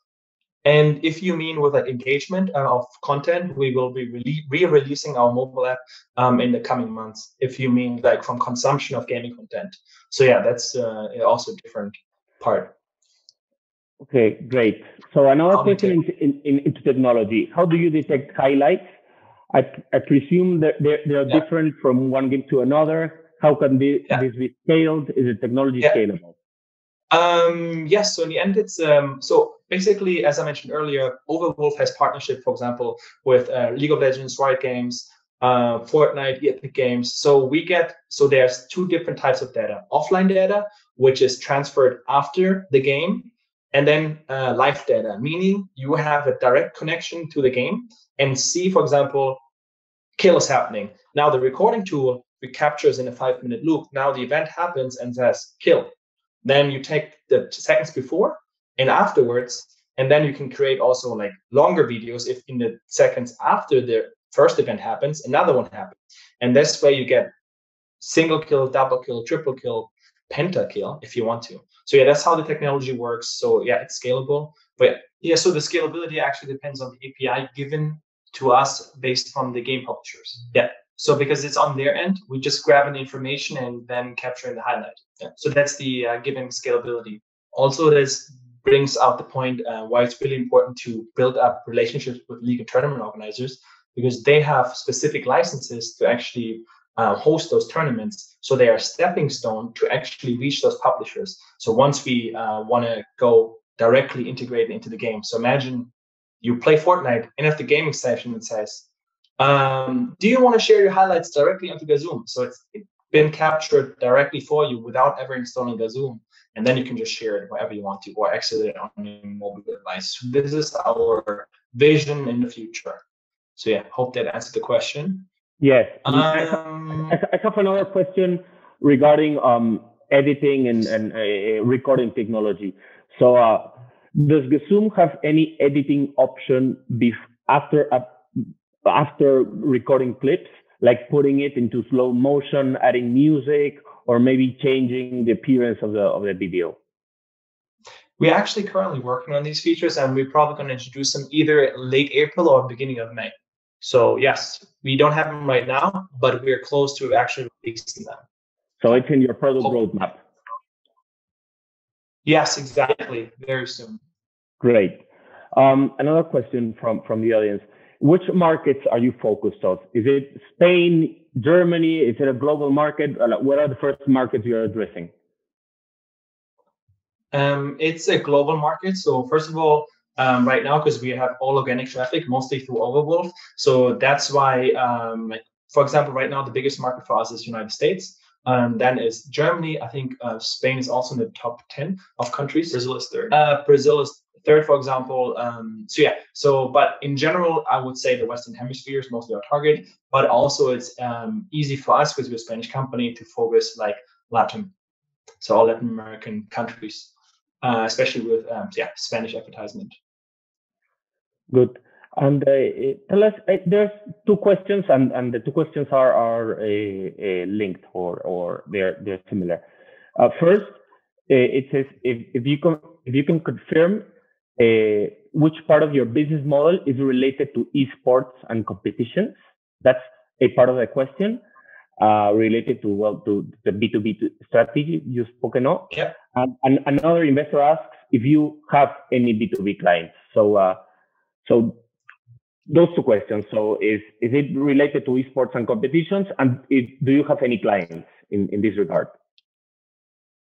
And if you mean with like engagement uh, of content, we will be re-releasing our mobile app um, in the coming months. If you mean like from consumption of gaming content, so yeah, that's uh, also a different part. Okay, great. So another question into, in, in, into technology: How do you detect highlights? I, I presume that they're, they're yeah. different from one game to another. How can this, yeah. this be scaled? Is the technology yeah. scalable? Um, yes. So in the end, it's um, so basically, as I mentioned earlier, Overwolf has partnership, for example, with uh, League of Legends, Riot Games, uh, Fortnite, Epic Games. So we get so there's two different types of data: offline data, which is transferred after the game, and then uh, live data, meaning you have a direct connection to the game and see, for example, kill is happening. Now the recording tool recaptures in a five-minute loop. Now the event happens and says kill. Then you take the seconds before and afterwards, and then you can create also like longer videos if in the seconds after the first event happens, another one happens. And this way you get single kill, double kill, triple kill, pentakill if you want to. So yeah, that's how the technology works. So yeah, it's scalable. But yeah, so the scalability actually depends on the API given to us based from the game publishers. Yeah. So because it's on their end, we just grab the information and then capturing the highlight. Yeah. So that's the uh, given scalability. Also, this brings out the point uh, why it's really important to build up relationships with league and tournament organizers because they have specific licenses to actually uh, host those tournaments. So they are stepping stone to actually reach those publishers. So once we uh, want to go directly integrate into the game. So imagine you play Fortnite and the gaming session it says, um, do you want to share your highlights directly onto Gazoom? So it's been captured directly for you without ever installing Gazoom. And then you can just share it wherever you want to or exit it on your mobile device. This is our vision in the future. So yeah, hope that answered the question. Yes. Um, I, have another question regarding um, editing and, and uh, recording technology. So, uh, does Gazoom have any editing option bef- after uh, after recording clips, like putting it into slow motion, adding music, or maybe changing the appearance of the of the video? We're actually currently working on these features, and we're probably going to introduce them either late April or beginning of May. So yes, we don't have them right now, but we're close to actually releasing them. So it's in your product roadmap. Yes, exactly. Very soon. Great. Um, another question from from the audience: Which markets are you focused on? Is it Spain, Germany? Is it a global market? Uh, what are the first markets you're addressing? Um, it's a global market. So first of all, um, right now because we have all organic traffic mostly through Overwolf. So that's why, um, for example, right now the biggest market for us is United States. Um, then is Germany. I think uh, Spain is also in the top 10 of countries. Brazil is third. Uh, Brazil is third, for example. Um, so yeah, so but in general, I would say the Western Hemisphere is mostly our target, but also it's um, easy for us because we're a Spanish company to focus like Latin, so all Latin American countries, uh, especially with um, yeah Spanish advertisement. Good. And uh, tell us, uh, there's two questions, and, and the two questions are are uh, linked or or they're they're similar. Uh, first, uh, it says if if you can if you can confirm uh, which part of your business model is related to esports and competitions. That's a part of the question related to well to the B two B strategy you spoken of. Yeah. And, and another investor asks if you have any B two B clients. So so those two questions. So is is it related to esports and competitions? And it, do you have any clients in, in this regard?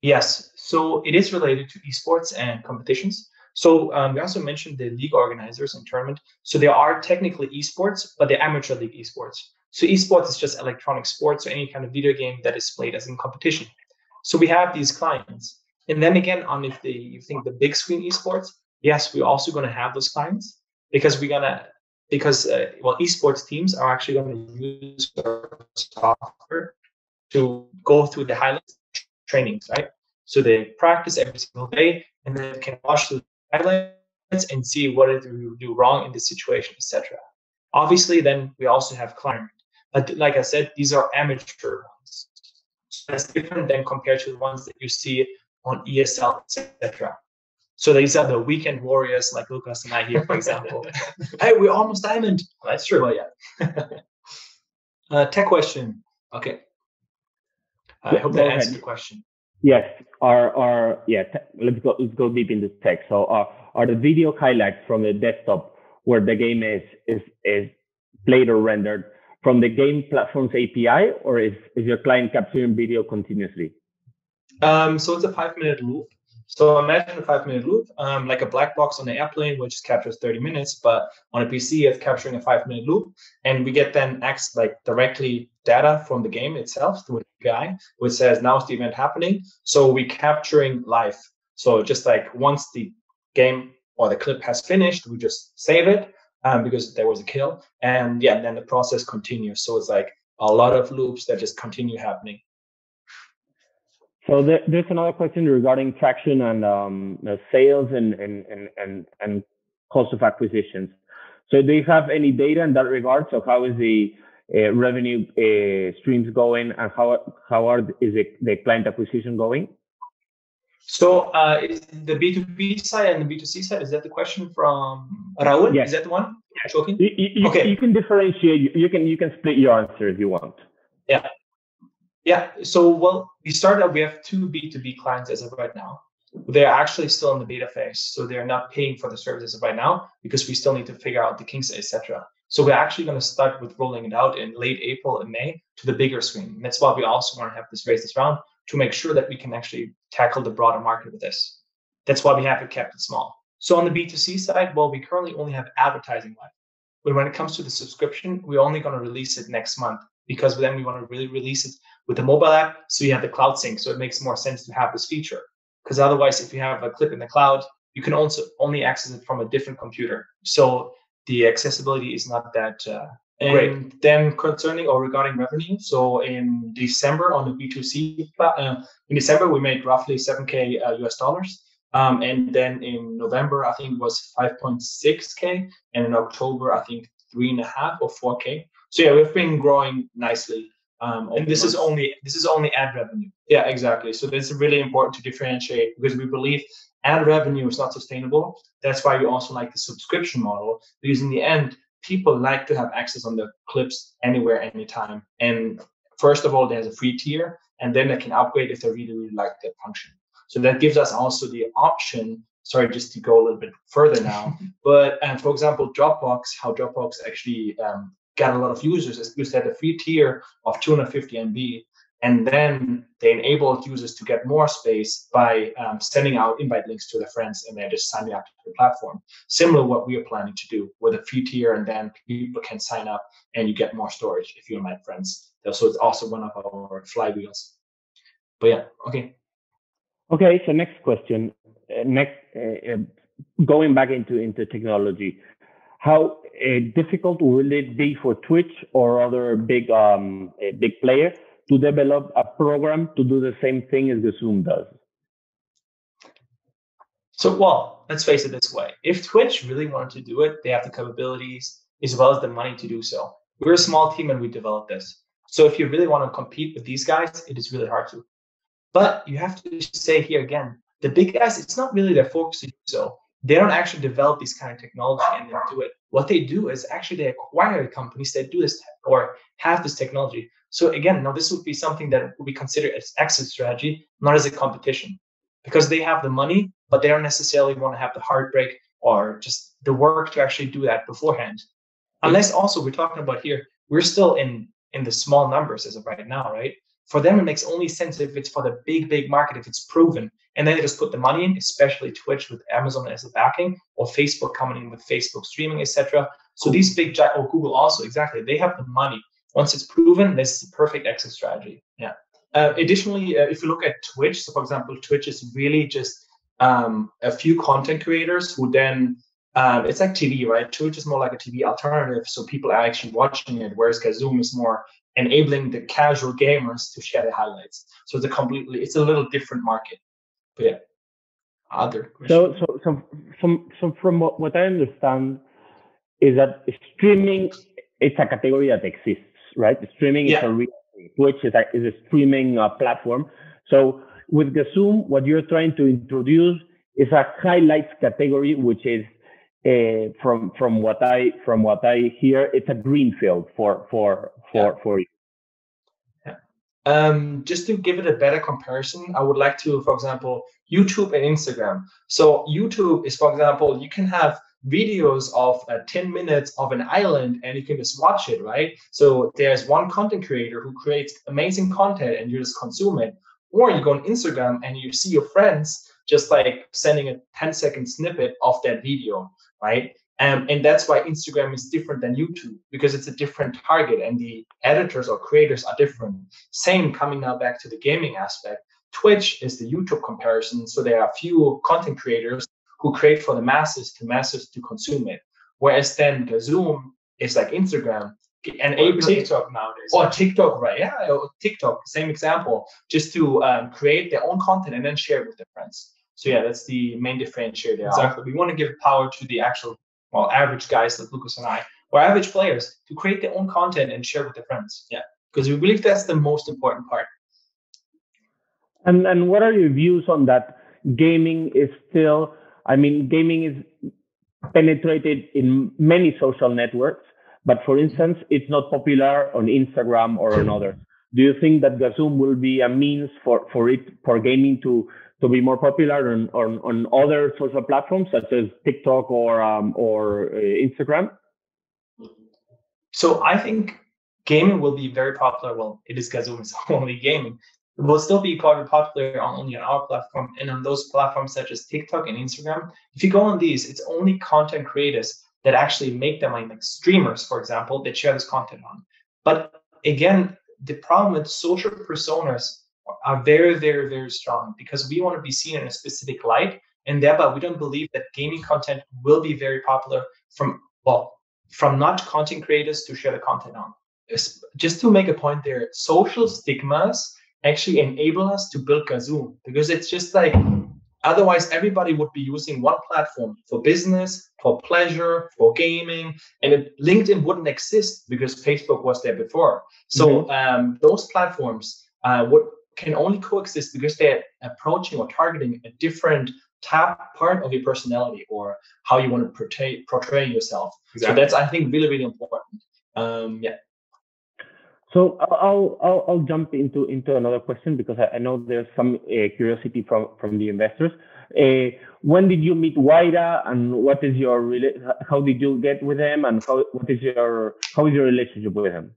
Yes. So it is related to esports and competitions. So um, we also mentioned the league organizers and tournament. So they are technically esports, but they're amateur league esports. So esports is just electronic sports or any kind of video game that is played as in competition. So we have these clients. And then again, on if the you think the big screen esports, yes, we're also going to have those clients because we're gonna because uh, well esports teams are actually going to use our software to go through the highlights trainings right? So they practice every single day and then can watch the highlights and see what did we do wrong in this situation etc obviously then we also have client but like i said these are amateur ones. So that's different than compared to the ones that you see on esl etc so these are the weekend warriors like Lucas and I here, for example. hey, we're almost diamond. That's true. Well, yeah. uh, tech question. Okay. I hope that answers the question. Yes. Are are yeah? let's go. Let's go deep into tech. So are are the video highlights from the desktop where the game is is is played or rendered from the game platform's API, or is is your client capturing video continuously? Um, so it's a five minute loop. So imagine a five minute loop, um, like a black box on the airplane, which captures 30 minutes, but on a PC, it's capturing a five minute loop. And we get then X like directly data from the game itself through an API, which says now's the event happening. So we're capturing live. So just like once the game or the clip has finished, we just save it um, because there was a kill. And yeah, then the process continues. So it's like a lot of loops that just continue happening. So there, there's another question regarding traction and um, sales and, and, and, and, and cost of acquisitions. So do you have any data in that regard? So how is the uh, revenue uh, streams going and how, how are, is it, the client acquisition going? So uh, is the B2B side and the B2C side, is that the question from Raul? Yes. Is that the one? joking. You, you, okay. you can differentiate. You can you can split your answer if you want. Yeah. Yeah. So well, we started. We have two B two B clients as of right now. They're actually still in the beta phase, so they're not paying for the services right now because we still need to figure out the kinks, etc. So we're actually going to start with rolling it out in late April and May to the bigger screen. And that's why we also want to have this raise this round to make sure that we can actually tackle the broader market with this. That's why we have it kept it small. So on the B2C side, well, we currently only have advertising live. But when it comes to the subscription, we're only going to release it next month because then we want to really release it with the mobile app. So you have the cloud sync. So it makes more sense to have this feature. Because otherwise, if you have a clip in the cloud, you can also only access it from a different computer. So the accessibility is not that uh, Great. then concerning or regarding revenue, so in December on the B2C, uh, in December we made roughly 7k uh, US dollars. Um, and then in November, I think it was 5.6k, and in October, I think three and a half or 4k. So yeah, we've been growing nicely. Um, and this is only this is only ad revenue. Yeah, exactly. So this is really important to differentiate because we believe ad revenue is not sustainable. That's why we also like the subscription model because in the end, people like to have access on the clips anywhere, anytime. And first of all, there's a free tier, and then they can upgrade if they really, really like that function. So that gives us also the option. Sorry, just to go a little bit further now. but um, for example, Dropbox, how Dropbox actually um, got a lot of users is they had a free tier of 250 MB and then they enabled users to get more space by um, sending out invite links to their friends and they're just signing up to the platform. Similar what we are planning to do with a free tier, and then people can sign up and you get more storage if you invite friends. So it's also one of our flywheels. But yeah, okay. Okay, so next question. Uh, next, uh, uh going back into into technology, how uh, difficult will it be for Twitch or other big um, uh, big players to develop a program to do the same thing as Gazoom does? So, well, let's face it this way. If Twitch really wanted to do it, they have the capabilities as well as the money to do so. We're a small team and we developed this. So if you really want to compete with these guys, it is really hard to. But you have to say here again, the big guys, it's not really their focus to do so. They don't actually develop this kind of technology and then do it. What they do is actually they acquire companies that do this or have this technology. So again, now this would be something that would be considered as exit strategy, not as a competition, because they have the money, but they don't necessarily want to have the heartbreak or just the work to actually do that beforehand. Unless also we're talking about here, we're still in in the small numbers as of right now, right? For them, it makes only sense if it's for the big, big market, if it's proven, and then they just put the money in, especially Twitch with Amazon as the backing, or Facebook coming in with Facebook streaming, etc. So these big, or Google also, exactly, they have the money once it's proven, this is a perfect exit strategy. Yeah. Uh, additionally, uh, if you look at Twitch, so for example, Twitch is really just um, a few content creators who then um, it's like TV, right? Twitch is more like a TV alternative, so people are actually watching it, whereas Gazoom is more enabling the casual gamers to share the highlights. So it's a completely, it's a little different market. Yeah, other. So, so, so from so from what, what I understand is that streaming it's a category that exists right? Streaming yeah. is a real Twitch is a, is a streaming uh, platform. So with Gazoom, what you're trying to introduce is a highlights category, which is uh, from from what I from what I hear, it's a greenfield for for for yeah. for you. Um, just to give it a better comparison, I would like to, for example, YouTube and Instagram. So YouTube is, for example, you can have videos of uh, 10 minutes of an island and you can just watch it, right? So there's one content creator who creates amazing content and you just consume it. Or you go on Instagram and you see your friends just like sending a 10 second snippet of that video, right? Um, and that's why Instagram is different than YouTube because it's a different target and the editors or creators are different. Same coming now back to the gaming aspect. Twitch is the YouTube comparison. So there are few content creators who create for the masses to masses to consume it. Whereas then Gazoom is like Instagram and or TikTok nowadays. Or TikTok, right? Yeah, or TikTok, same example, just to um, create their own content and then share it with their friends. So yeah, that's the main differentiator. Exactly. We want to give power to the actual, well, average guys like Lucas and I, or average players to create their own content and share with their friends. Yeah, because we believe that's the most important part. And and what are your views on that? Gaming is still I mean, gaming is penetrated in many social networks, but for instance, it's not popular on Instagram or on others. Do you think that Gazoom will be a means for, for it for gaming to to be more popular on, on, on other social platforms such as TikTok or um, or uh, Instagram? So I think gaming will be very popular. Well, it is Gazoom is only gaming. It will still be quite popular only on our platform and on those platforms such as TikTok and Instagram. If you go on these, it's only content creators that actually make them like streamers, for example, that share this content on. But again, the problem with social personas are very, very, very strong because we want to be seen in a specific light. And thereby we don't believe that gaming content will be very popular from well, from not content creators to share the content on. Just to make a point there, social stigmas actually enable us to build Gazoom because it's just like otherwise everybody would be using one platform for business, for pleasure, for gaming, and it, LinkedIn wouldn't exist because Facebook was there before. So mm-hmm. um, those platforms uh, would can only coexist because they're approaching or targeting a different tap part of your personality or how you want to portray portray yourself. Exactly. So that's I think really really important. Um, yeah. So I'll, I'll, I'll jump into into another question because I, I know there's some uh, curiosity from from the investors. Uh, when did you meet Wayra, and what is your how did you get with him, and how what is your how is your relationship with him?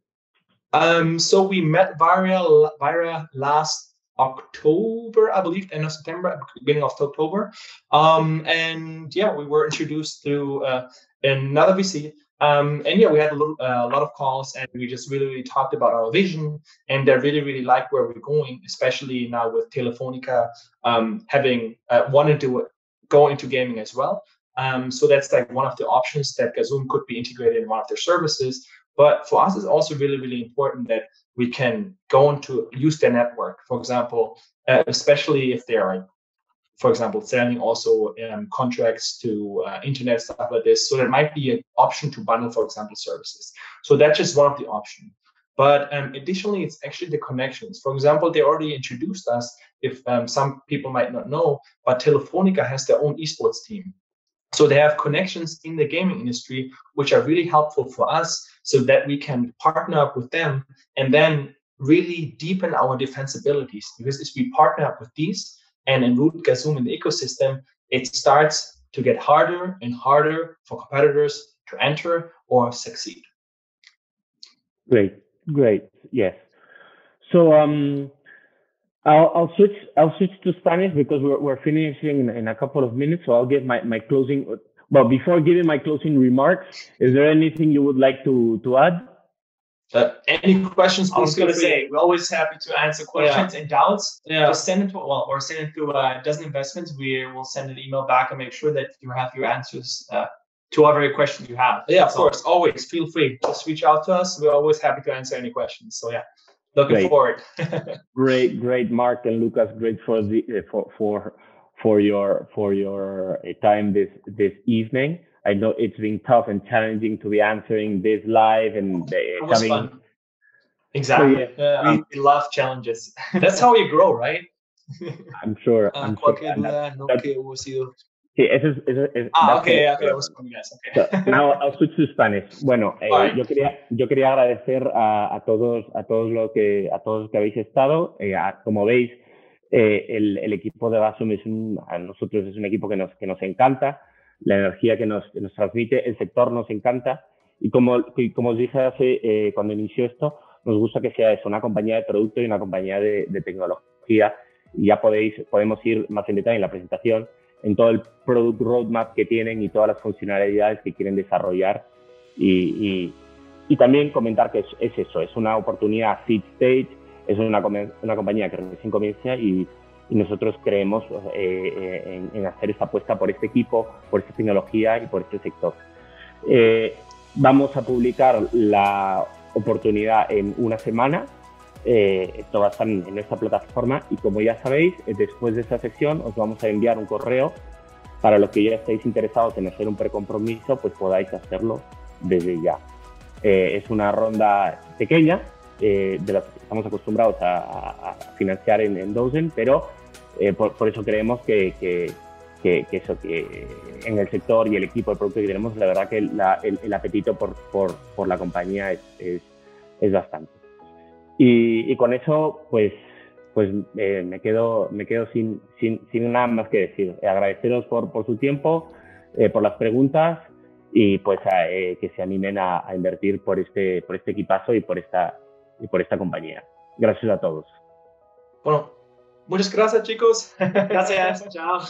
Um, so we met Wayra Wayra last October, I believe, end of September, beginning of October. Um, and yeah, we were introduced through uh, another VC um, and yeah, we had a, little, uh, a, lot of calls and we just really, really talked about our vision. And they really, really like where we're going, especially now with Telefonica um, having uh, wanted to go into gaming as well. Um, so that's like one of the options that Gazoom could be integrated in one of their services. But for us, it's also really, really important that we can go into use their network. For example, uh, especially if they are for example, selling also um, contracts to uh, internet stuff like this. So there might be an option to bundle, for example, services. So that's just one of the options. But um, additionally, it's actually the connections. For example, they already introduced us. If um, some people might not know, but Telefonica has their own esports team. So they have connections in the gaming industry, which are really helpful for us, so that we can partner up with them and then really deepen our defensibilities. Because if we partner up with these, and enroot Gazoom in the ecosystem, it starts to get harder and harder for competitors to enter or succeed. Great, great, yes. So um, I'll, I'll switch. I'll switch to Spanish because we're, we're finishing in, in a couple of minutes. So I'll give my, my closing. Well, before giving my closing remarks, is there anything you would like to to add? Uh, any questions? I was going to say we're always happy to answer questions yeah. and doubts. Yeah. Just send it to well, or send it to uh, Dozen Investments. We will send an email back and make sure that you have your answers uh, to whatever questions you have. Yeah, of course. Always feel free. Just reach out to us. We're always happy to answer any questions. So yeah, looking great. forward. great, great, Mark and Lucas. Great for the uh, for for for your for your uh, time this this evening. I know it's been tough and challenging to be answering this live and uh, having. Fun. Exactly. So, yeah, we, we, love challenges. That's how you grow, right? I'm sure. Uh, I'm cualquier sure. duda no que hubo sido. Sí, eso es. Eso es ah, ok, okay, okay. So, now I'll switch to Spanish. Bueno, eh, right. yo quería yo quería agradecer a, a, todos a todos lo que a todos los que habéis estado. Eh, a, como veis, eh, el, el, equipo de Basum es un, a nosotros es un equipo que nos que nos encanta la energía que nos, nos transmite, el sector nos encanta y como, como os dije hace, eh, cuando inició esto, nos gusta que sea eso, una compañía de producto y una compañía de, de, tecnología y ya podéis, podemos ir más en detalle en la presentación, en todo el product roadmap que tienen y todas las funcionalidades que quieren desarrollar y, y, y también comentar que es, es, eso, es una oportunidad seed stage, es una, una compañía que recién comienza y y nosotros creemos eh, eh, en, hacer esta apuesta por este equipo, por esta tecnología y por este sector. Eh, vamos a publicar la oportunidad en una semana. Esto va a estar en, nuestra plataforma y como ya sabéis, después de esta sesión os vamos a enviar un correo para los que ya estéis interesados en hacer un precompromiso, pues podáis hacerlo desde ya. es una ronda pequeña, de la que estamos acostumbrados a, financiar en, en Dozen, pero eh, por, eso creemos que, que, eso, que en el sector y el equipo, el producto que tenemos, la verdad que el, apetito por, por, por, la compañía es, es, es bastante. Y, y, con eso, pues, pues eh, me quedo, me quedo sin, sin, sin, nada más que decir. Agradeceros por, por su tiempo, eh, por las preguntas y pues eh, que se animen a, a, invertir por este, por este equipazo y por esta, y por esta compañía. Gracias a todos. Bueno, muchas gracias chicos. Gracias, chao.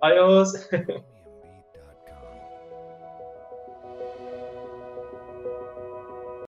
Adiós.